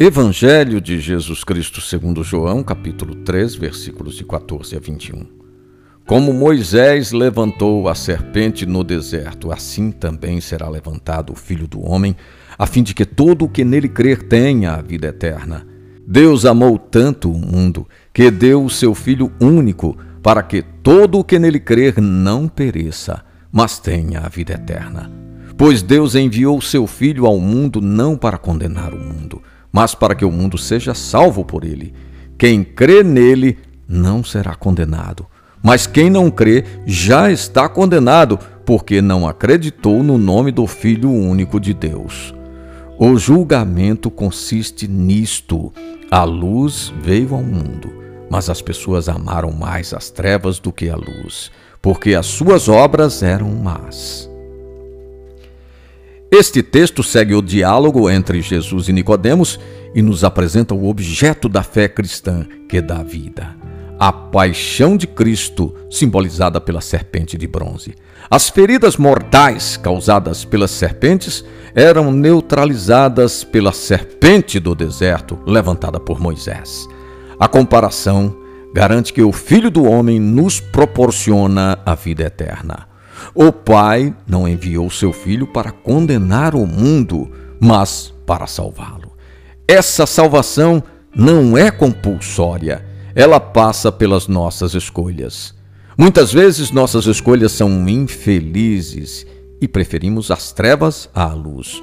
Evangelho de Jesus Cristo segundo João, capítulo 3, versículos de 14 a 21. Como Moisés levantou a serpente no deserto, assim também será levantado o Filho do Homem, a fim de que todo o que nele crer tenha a vida eterna. Deus amou tanto o mundo que deu o seu Filho único, para que todo o que nele crer não pereça, mas tenha a vida eterna. Pois Deus enviou o seu Filho ao mundo não para condenar o mundo, mas para que o mundo seja salvo por ele. Quem crê nele não será condenado, mas quem não crê já está condenado, porque não acreditou no nome do Filho único de Deus. O julgamento consiste nisto: a luz veio ao mundo, mas as pessoas amaram mais as trevas do que a luz, porque as suas obras eram más. Este texto segue o diálogo entre Jesus e Nicodemos e nos apresenta o objeto da fé cristã, que dá vida. A paixão de Cristo, simbolizada pela serpente de bronze. As feridas mortais causadas pelas serpentes eram neutralizadas pela serpente do deserto, levantada por Moisés. A comparação garante que o Filho do Homem nos proporciona a vida eterna. O Pai não enviou seu Filho para condenar o mundo, mas para salvá-lo. Essa salvação não é compulsória, ela passa pelas nossas escolhas. Muitas vezes nossas escolhas são infelizes e preferimos as trevas à luz.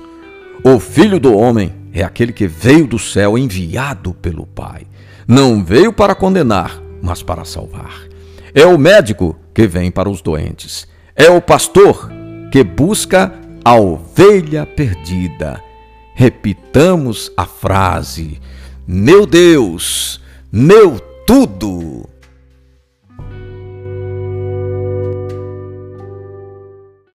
O Filho do Homem é aquele que veio do céu enviado pelo Pai. Não veio para condenar, mas para salvar. É o médico que vem para os doentes. É o pastor que busca a ovelha perdida. Repitamos a frase: Meu Deus, meu tudo.